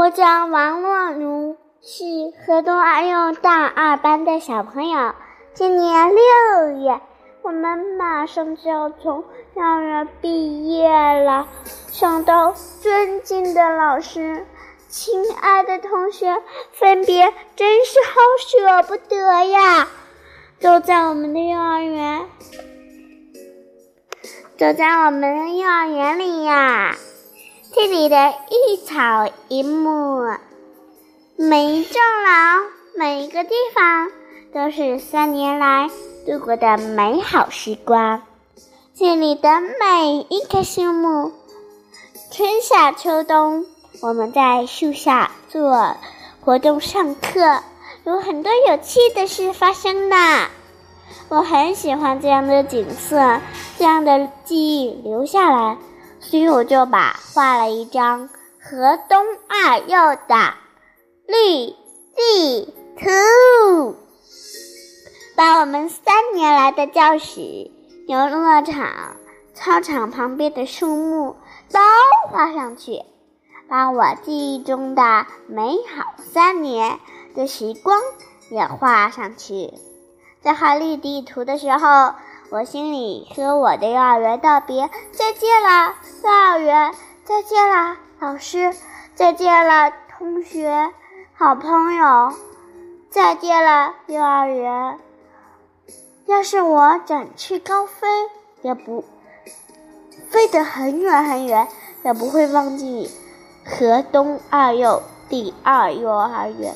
我叫王若如，是河东二幼大二班的小朋友，今年六月。我们马上就要从幼儿园毕业了，想到尊敬的老师、亲爱的同学分别，真是好舍不得呀！都在我们的幼儿园，都在我们的幼儿园里呀。这里的一草一木，每一幢楼，每一个地方，都是三年来度过的美好时光。这里的每一棵树木，春夏秋冬，我们在树下做活动、上课，有很多有趣的事发生呢。我很喜欢这样的景色，这样的记忆留下来。所以我就把画了一张河东二幼的绿地图，把我们三年来的教室、游乐场、操场旁边的树木都画上去，把我记忆中的美好三年的时光也画上去。在画绿地图的时候。我心里和我的幼儿园道别，再见了，幼儿园，再见了，老师，再见了，同学，好朋友，再见了，幼儿园。要是我展翅高飞，也不飞得很远很远，也不会忘记河东二幼第二幼儿园。